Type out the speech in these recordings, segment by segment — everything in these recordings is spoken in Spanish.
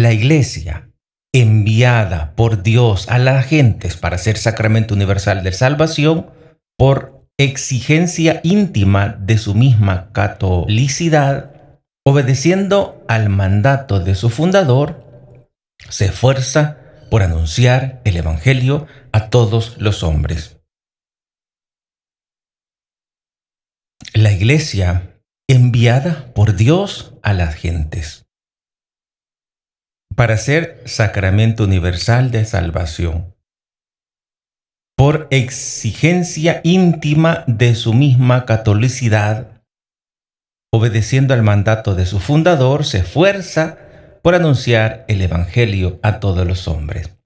La iglesia, enviada por Dios a las gentes para ser sacramento universal de salvación, por exigencia íntima de su misma catolicidad, obedeciendo al mandato de su fundador, se esfuerza por anunciar el Evangelio a todos los hombres. La iglesia enviada por Dios a las gentes para ser sacramento universal de salvación por exigencia íntima de su misma catolicidad, obedeciendo al mandato de su fundador, se esfuerza por anunciar el Evangelio a todos los hombres.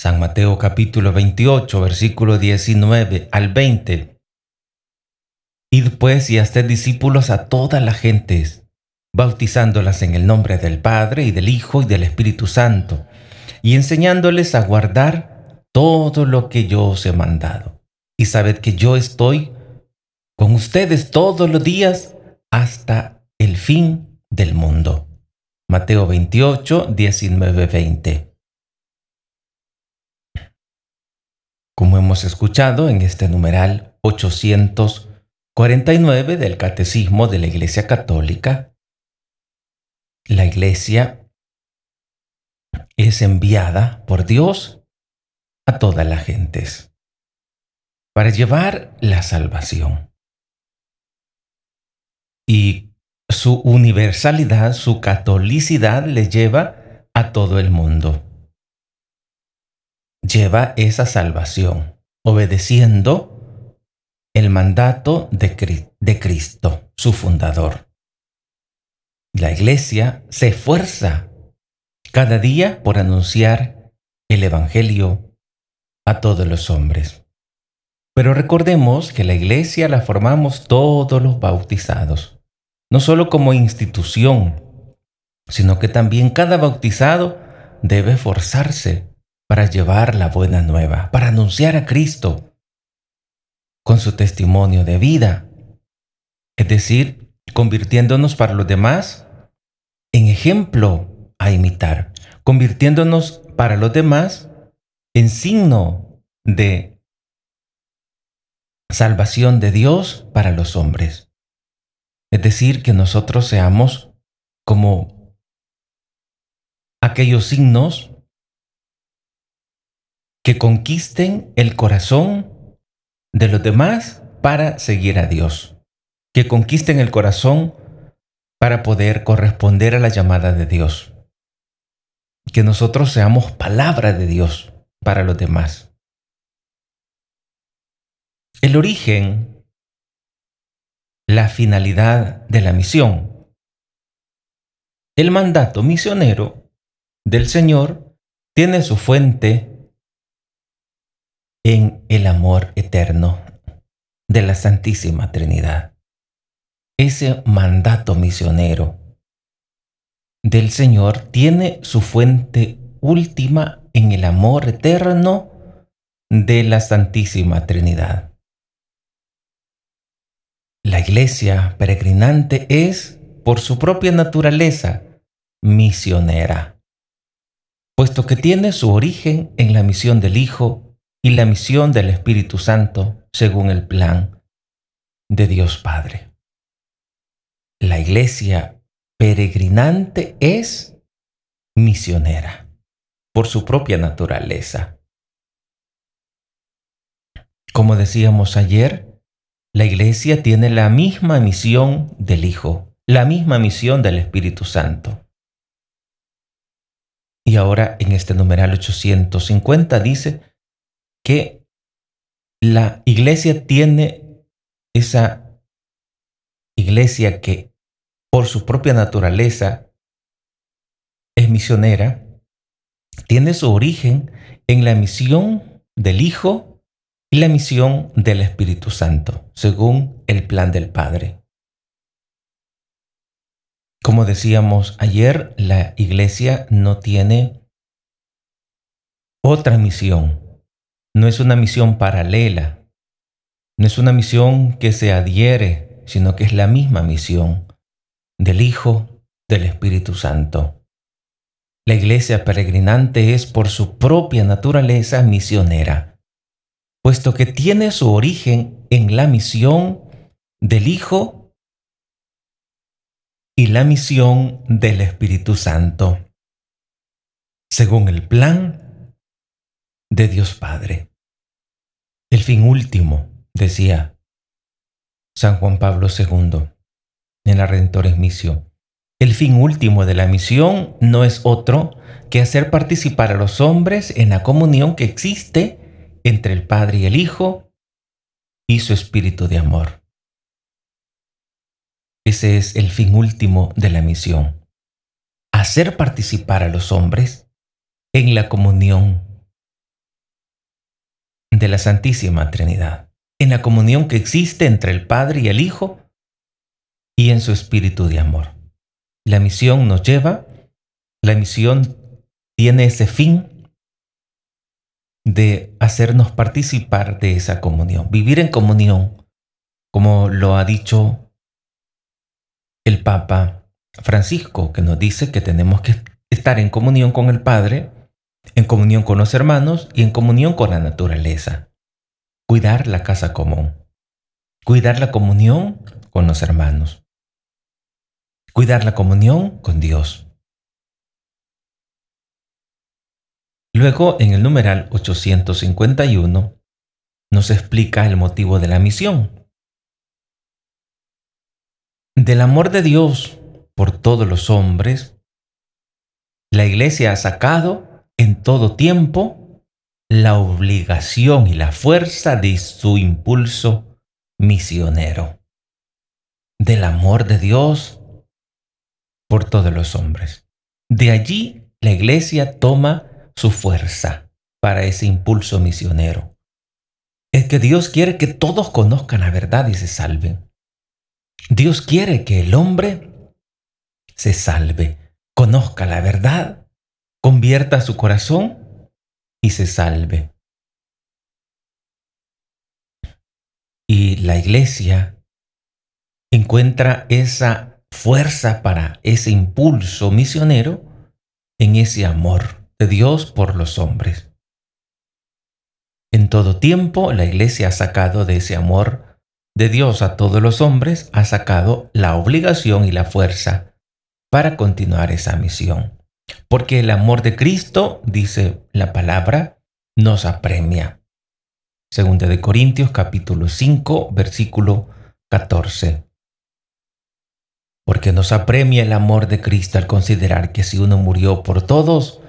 San Mateo capítulo 28, versículo 19 al 20. Id pues y haced discípulos a todas las gentes, bautizándolas en el nombre del Padre y del Hijo y del Espíritu Santo, y enseñándoles a guardar todo lo que yo os he mandado. Y sabed que yo estoy con ustedes todos los días hasta el fin del mundo. Mateo 28, 19, 20. Como hemos escuchado en este numeral 849 del Catecismo de la Iglesia Católica, la Iglesia es enviada por Dios a todas las gentes para llevar la salvación. Y su universalidad, su catolicidad le lleva a todo el mundo. Lleva esa salvación, obedeciendo el mandato de, de Cristo, su fundador. La iglesia se esfuerza cada día por anunciar el Evangelio a todos los hombres. Pero recordemos que la iglesia la formamos todos los bautizados, no solo como institución, sino que también cada bautizado debe esforzarse para llevar la buena nueva, para anunciar a Cristo con su testimonio de vida, es decir, convirtiéndonos para los demás en ejemplo a imitar, convirtiéndonos para los demás en signo de salvación de Dios para los hombres. Es decir, que nosotros seamos como aquellos signos que conquisten el corazón de los demás para seguir a Dios, que conquisten el corazón para poder corresponder a la llamada de Dios, que nosotros seamos palabra de Dios para los demás. El origen, la finalidad de la misión. El mandato misionero del Señor tiene su fuente en el amor eterno de la Santísima Trinidad. Ese mandato misionero del Señor tiene su fuente última en el amor eterno de la Santísima Trinidad. La iglesia peregrinante es, por su propia naturaleza, misionera, puesto que tiene su origen en la misión del Hijo y la misión del Espíritu Santo según el plan de Dios Padre. La iglesia peregrinante es misionera por su propia naturaleza. Como decíamos ayer, la Iglesia tiene la misma misión del Hijo, la misma misión del Espíritu Santo. Y ahora en este numeral 850 dice que la iglesia tiene esa iglesia que por su propia naturaleza es misionera, tiene su origen en la misión del Hijo y la misión del Espíritu Santo, según el plan del Padre. Como decíamos ayer, la iglesia no tiene otra misión. No es una misión paralela. No es una misión que se adhiere, sino que es la misma misión del Hijo, del Espíritu Santo. La iglesia peregrinante es por su propia naturaleza misionera, puesto que tiene su origen en la misión del Hijo y la misión del Espíritu Santo, según el plan de Dios Padre. El fin último, decía San Juan Pablo II en la Redentores Misión. El fin último de la misión no es otro que hacer participar a los hombres en la comunión que existe entre el Padre y el Hijo y su espíritu de amor. Ese es el fin último de la misión. Hacer participar a los hombres en la comunión de la Santísima Trinidad, en la comunión que existe entre el Padre y el Hijo y en su espíritu de amor. La misión nos lleva, la misión tiene ese fin de hacernos participar de esa comunión, vivir en comunión, como lo ha dicho el Papa Francisco, que nos dice que tenemos que estar en comunión con el Padre, en comunión con los hermanos y en comunión con la naturaleza. Cuidar la casa común. Cuidar la comunión con los hermanos. Cuidar la comunión con Dios. Luego, en el numeral 851, nos explica el motivo de la misión del amor de Dios por todos los hombres, la Iglesia ha sacado en todo tiempo la obligación y la fuerza de su impulso misionero, del amor de Dios por todos los hombres. De allí la Iglesia toma su fuerza para ese impulso misionero. Es que Dios quiere que todos conozcan la verdad y se salven. Dios quiere que el hombre se salve, conozca la verdad, convierta su corazón y se salve. Y la iglesia encuentra esa fuerza para ese impulso misionero en ese amor de Dios por los hombres. En todo tiempo la iglesia ha sacado de ese amor de Dios a todos los hombres ha sacado la obligación y la fuerza para continuar esa misión. Porque el amor de Cristo, dice la palabra, nos apremia. Segunda de Corintios capítulo 5, versículo 14. Porque nos apremia el amor de Cristo al considerar que si uno murió por todos,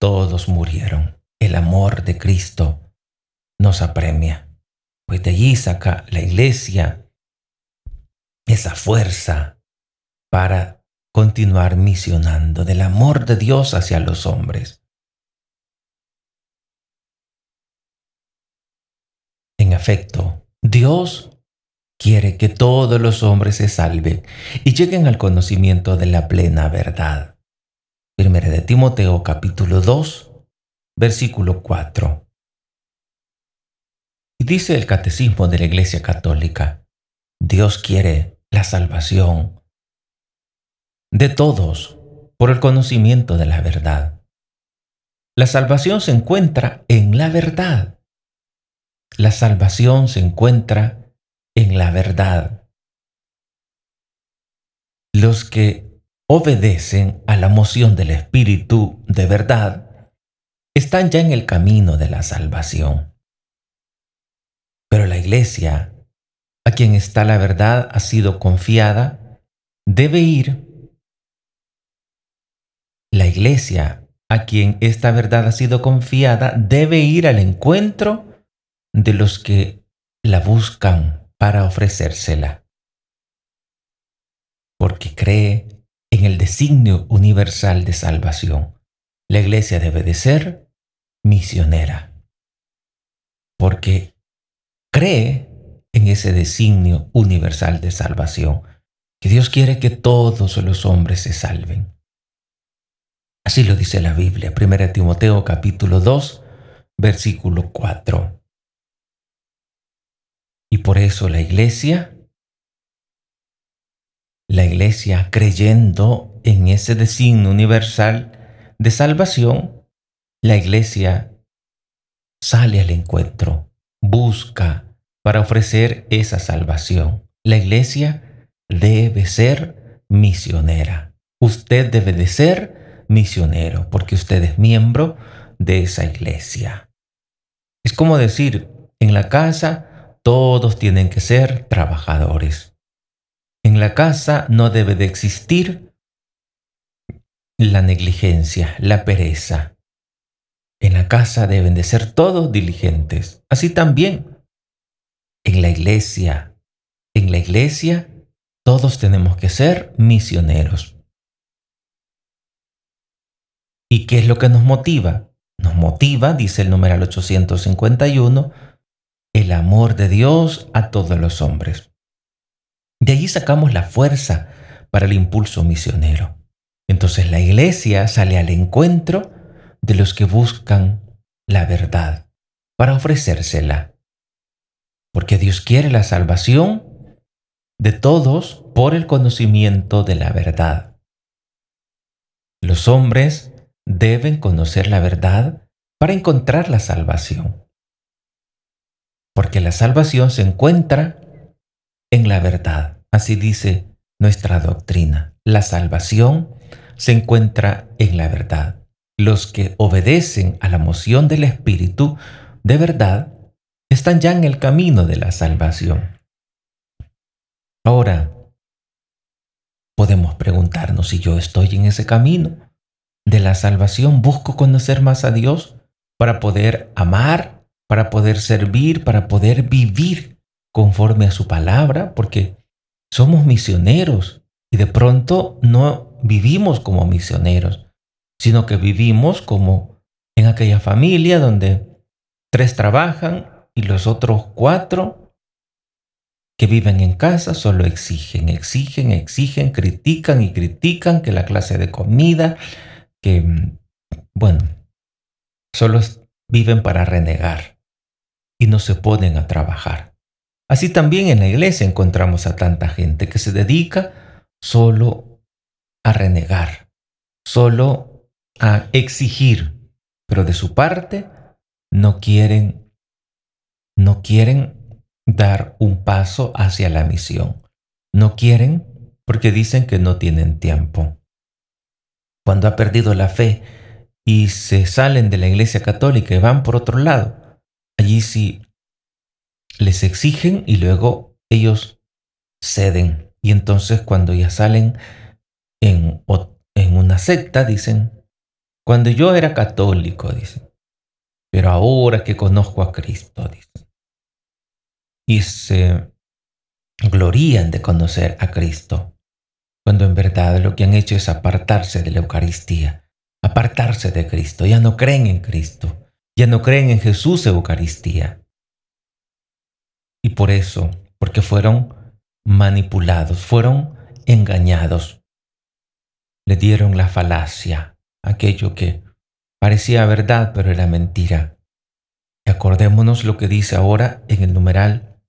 todos murieron. El amor de Cristo nos apremia. Pues de allí saca la iglesia esa fuerza para continuar misionando del amor de Dios hacia los hombres. En efecto, Dios quiere que todos los hombres se salven y lleguen al conocimiento de la plena verdad. Primera de Timoteo capítulo 2, versículo 4. Y dice el catecismo de la Iglesia Católica, Dios quiere la salvación de todos por el conocimiento de la verdad. La salvación se encuentra en la verdad. La salvación se encuentra en la verdad. Los que obedecen a la moción del Espíritu de verdad están ya en el camino de la salvación. Pero la iglesia, a quien está la verdad ha sido confiada, debe ir. La iglesia, a quien esta verdad ha sido confiada, debe ir al encuentro de los que la buscan para ofrecérsela. Porque cree en el designio universal de salvación. La iglesia debe de ser misionera. Porque cree en ese designio universal de salvación, que Dios quiere que todos los hombres se salven. Así lo dice la Biblia, 1 Timoteo capítulo 2, versículo 4. Por eso la iglesia, la iglesia creyendo en ese designio universal de salvación, la iglesia sale al encuentro, busca para ofrecer esa salvación. La iglesia debe ser misionera. Usted debe de ser misionero porque usted es miembro de esa iglesia. Es como decir, en la casa todos tienen que ser trabajadores. En la casa no debe de existir la negligencia, la pereza. En la casa deben de ser todos diligentes. Así también en la iglesia. En la iglesia todos tenemos que ser misioneros. ¿Y qué es lo que nos motiva? Nos motiva, dice el numeral 851, el amor de Dios a todos los hombres. De allí sacamos la fuerza para el impulso misionero. Entonces la iglesia sale al encuentro de los que buscan la verdad para ofrecérsela. Porque Dios quiere la salvación de todos por el conocimiento de la verdad. Los hombres deben conocer la verdad para encontrar la salvación. Porque la salvación se encuentra en la verdad. Así dice nuestra doctrina. La salvación se encuentra en la verdad. Los que obedecen a la moción del Espíritu de verdad están ya en el camino de la salvación. Ahora, podemos preguntarnos si yo estoy en ese camino de la salvación, busco conocer más a Dios para poder amar, para poder servir, para poder vivir conforme a su palabra, porque somos misioneros y de pronto no vivimos como misioneros, sino que vivimos como en aquella familia donde tres trabajan y los otros cuatro que viven en casa solo exigen, exigen, exigen, critican y critican que la clase de comida, que, bueno, solo viven para renegar y no se ponen a trabajar. Así también en la iglesia encontramos a tanta gente que se dedica solo a renegar, solo a exigir, pero de su parte no quieren, no quieren dar un paso hacia la misión. No quieren porque dicen que no tienen tiempo cuando ha perdido la fe y se salen de la iglesia católica y van por otro lado, allí sí les exigen y luego ellos ceden. Y entonces cuando ya salen en, en una secta, dicen, cuando yo era católico, dicen, pero ahora que conozco a Cristo, dicen. Y se glorían de conocer a Cristo cuando en verdad lo que han hecho es apartarse de la Eucaristía, apartarse de Cristo, ya no creen en Cristo, ya no creen en Jesús Eucaristía. Y por eso, porque fueron manipulados, fueron engañados, le dieron la falacia, aquello que parecía verdad pero era mentira. Acordémonos lo que dice ahora en el numeral,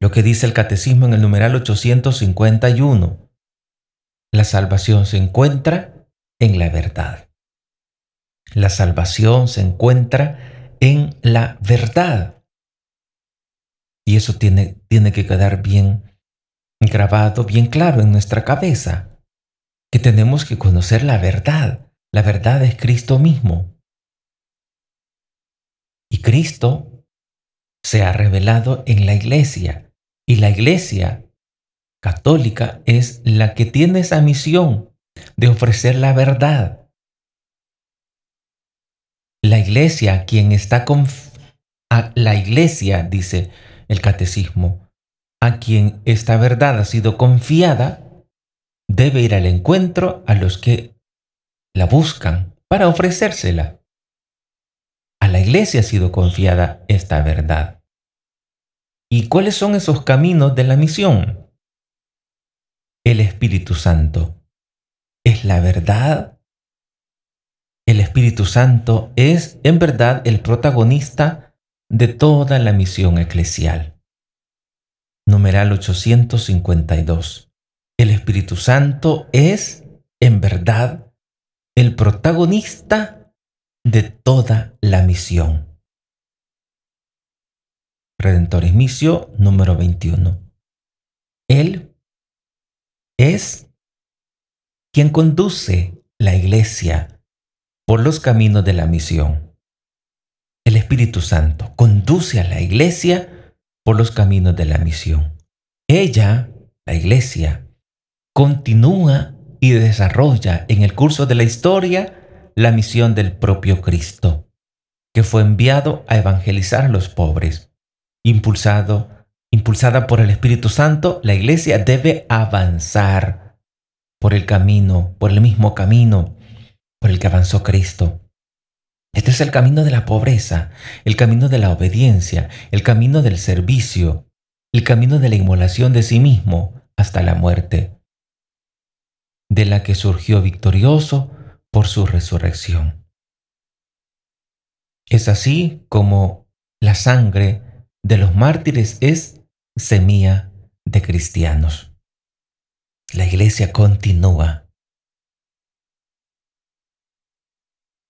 lo que dice el catecismo en el numeral 851. La salvación se encuentra en la verdad. La salvación se encuentra en la verdad. Y eso tiene, tiene que quedar bien grabado, bien claro en nuestra cabeza, que tenemos que conocer la verdad. La verdad es Cristo mismo. Y Cristo se ha revelado en la iglesia. Y la iglesia católica es la que tiene esa misión de ofrecer la verdad. La iglesia, quien está con la iglesia, dice el catecismo, a quien esta verdad ha sido confiada, debe ir al encuentro a los que la buscan para ofrecérsela. A la iglesia ha sido confiada esta verdad. ¿Y cuáles son esos caminos de la misión? el Espíritu Santo es la verdad. El Espíritu Santo es en verdad el protagonista de toda la misión eclesial. Numeral 852. El Espíritu Santo es en verdad el protagonista de toda la misión. Redentoris Misio número 21. Él es quien conduce la iglesia por los caminos de la misión. El Espíritu Santo conduce a la iglesia por los caminos de la misión. Ella, la iglesia, continúa y desarrolla en el curso de la historia la misión del propio Cristo, que fue enviado a evangelizar a los pobres. Impulsado, impulsada por el Espíritu Santo, la iglesia debe avanzar por el camino, por el mismo camino por el que avanzó Cristo. Este es el camino de la pobreza, el camino de la obediencia, el camino del servicio, el camino de la inmolación de sí mismo hasta la muerte, de la que surgió victorioso por su resurrección. Es así como la sangre de los mártires es semilla de cristianos. La iglesia continúa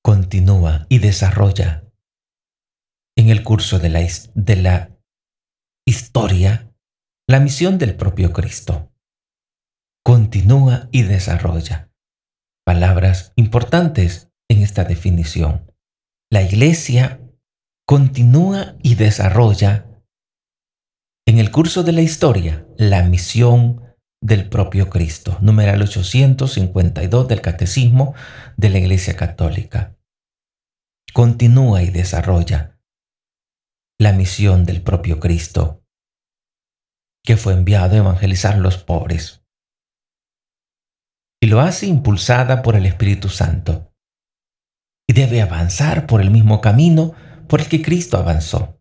continúa y desarrolla en el curso de la, de la historia la misión del propio Cristo. Continúa y desarrolla. Palabras importantes en esta definición. La iglesia continúa y desarrolla en el curso de la historia la misión del propio Cristo, numeral 852 del Catecismo de la Iglesia Católica. Continúa y desarrolla la misión del propio Cristo, que fue enviado a evangelizar a los pobres. Y lo hace impulsada por el Espíritu Santo. Y debe avanzar por el mismo camino por el que Cristo avanzó.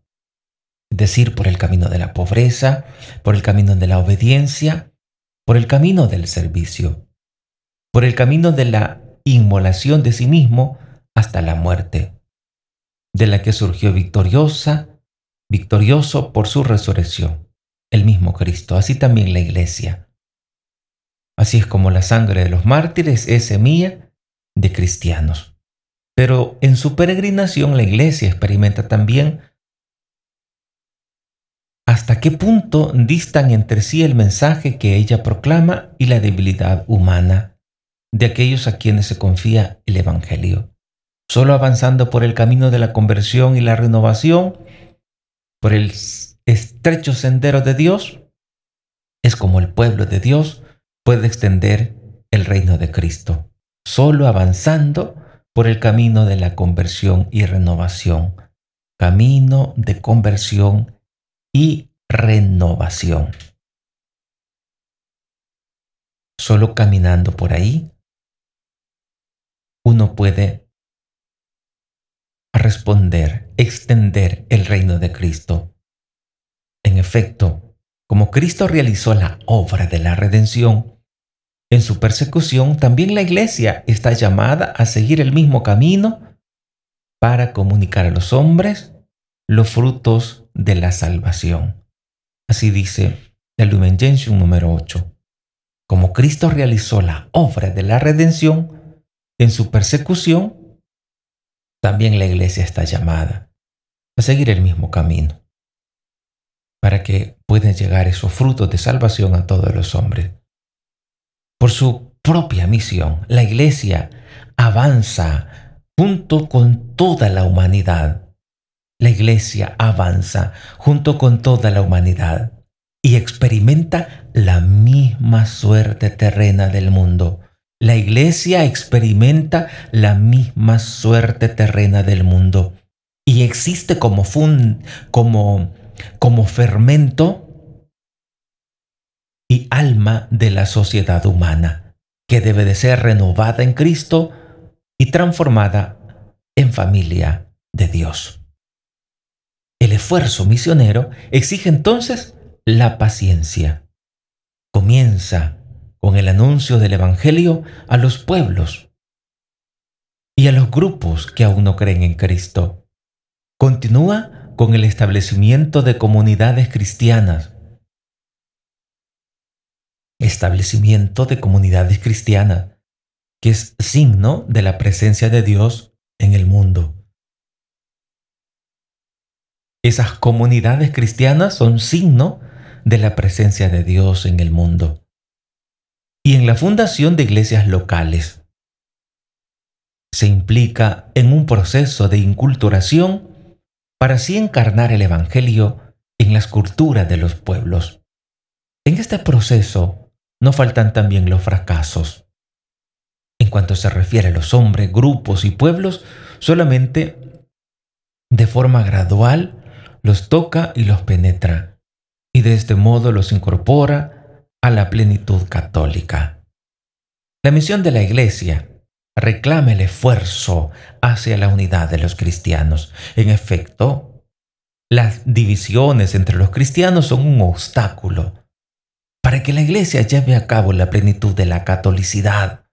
Es decir, por el camino de la pobreza, por el camino de la obediencia, por el camino del servicio, por el camino de la inmolación de sí mismo hasta la muerte, de la que surgió victoriosa, victorioso por su resurrección, el mismo Cristo, así también la iglesia. Así es como la sangre de los mártires es semilla de cristianos. Pero en su peregrinación la iglesia experimenta también hasta qué punto distan entre sí el mensaje que ella proclama y la debilidad humana de aquellos a quienes se confía el Evangelio. Solo avanzando por el camino de la conversión y la renovación, por el estrecho sendero de Dios, es como el pueblo de Dios puede extender el reino de Cristo. Solo avanzando por el camino de la conversión y renovación. Camino de conversión y renovación. Solo caminando por ahí, uno puede responder, extender el reino de Cristo. En efecto, como Cristo realizó la obra de la redención, en su persecución también la iglesia está llamada a seguir el mismo camino para comunicar a los hombres los frutos de la salvación. Así dice el Lumen Gentium número 8. Como Cristo realizó la obra de la redención en su persecución, también la iglesia está llamada a seguir el mismo camino para que puedan llegar esos frutos de salvación a todos los hombres. Por su propia misión, la iglesia avanza junto con toda la humanidad la iglesia avanza junto con toda la humanidad y experimenta la misma suerte terrena del mundo. La iglesia experimenta la misma suerte terrena del mundo y existe como, como, como fermento y alma de la sociedad humana, que debe de ser renovada en Cristo y transformada en familia de Dios. Esfuerzo misionero exige entonces la paciencia. Comienza con el anuncio del Evangelio a los pueblos y a los grupos que aún no creen en Cristo. Continúa con el establecimiento de comunidades cristianas. Establecimiento de comunidades cristianas que es signo de la presencia de Dios en el mundo. Esas comunidades cristianas son signo de la presencia de Dios en el mundo. Y en la fundación de iglesias locales se implica en un proceso de inculturación para así encarnar el Evangelio en las culturas de los pueblos. En este proceso no faltan también los fracasos. En cuanto se refiere a los hombres, grupos y pueblos, solamente de forma gradual los toca y los penetra, y de este modo los incorpora a la plenitud católica. La misión de la Iglesia reclama el esfuerzo hacia la unidad de los cristianos. En efecto, las divisiones entre los cristianos son un obstáculo para que la Iglesia lleve a cabo la plenitud de la catolicidad,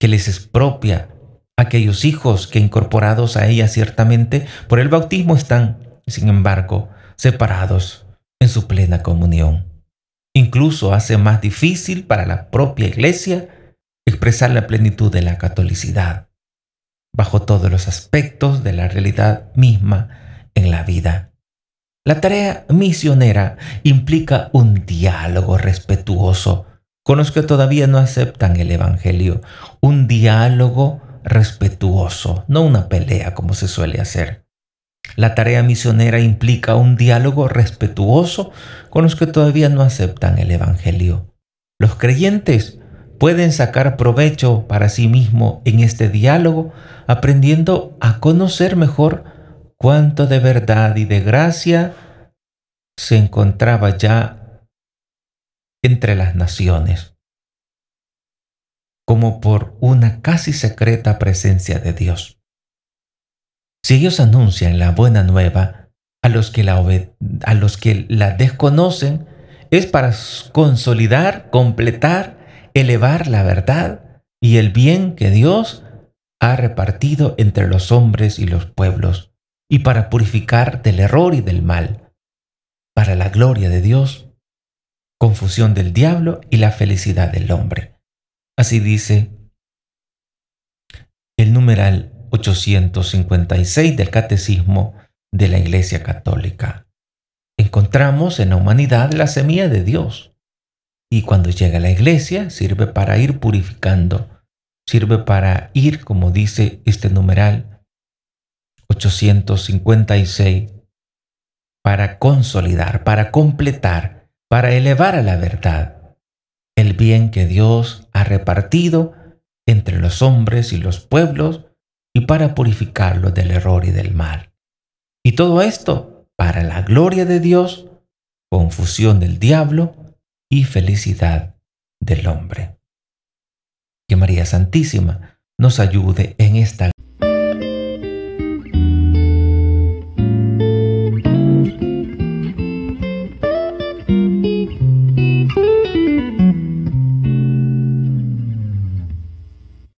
que les expropia a aquellos hijos que incorporados a ella ciertamente por el bautismo están, sin embargo, separados en su plena comunión. Incluso hace más difícil para la propia Iglesia expresar la plenitud de la catolicidad bajo todos los aspectos de la realidad misma en la vida. La tarea misionera implica un diálogo respetuoso con los que todavía no aceptan el Evangelio, un diálogo respetuoso, no una pelea como se suele hacer. La tarea misionera implica un diálogo respetuoso con los que todavía no aceptan el Evangelio. Los creyentes pueden sacar provecho para sí mismo en este diálogo, aprendiendo a conocer mejor cuánto de verdad y de gracia se encontraba ya entre las naciones, como por una casi secreta presencia de Dios. Si ellos anuncian la buena nueva a los que la, a los que la desconocen, es para consolidar, completar elevar la verdad y el bien que Dios ha repartido entre los hombres y los pueblos, y para purificar del error y del mal, para la gloria de Dios, confusión del diablo y la felicidad del hombre. Así dice el numeral 856 del Catecismo de la Iglesia Católica. Encontramos en la humanidad la semilla de Dios, y cuando llega a la iglesia sirve para ir purificando, sirve para ir, como dice este numeral 856, para consolidar, para completar, para elevar a la verdad el bien que Dios ha repartido entre los hombres y los pueblos y para purificarlo del error y del mal. Y todo esto para la gloria de Dios, confusión del diablo y felicidad del hombre. Que María Santísima nos ayude en esta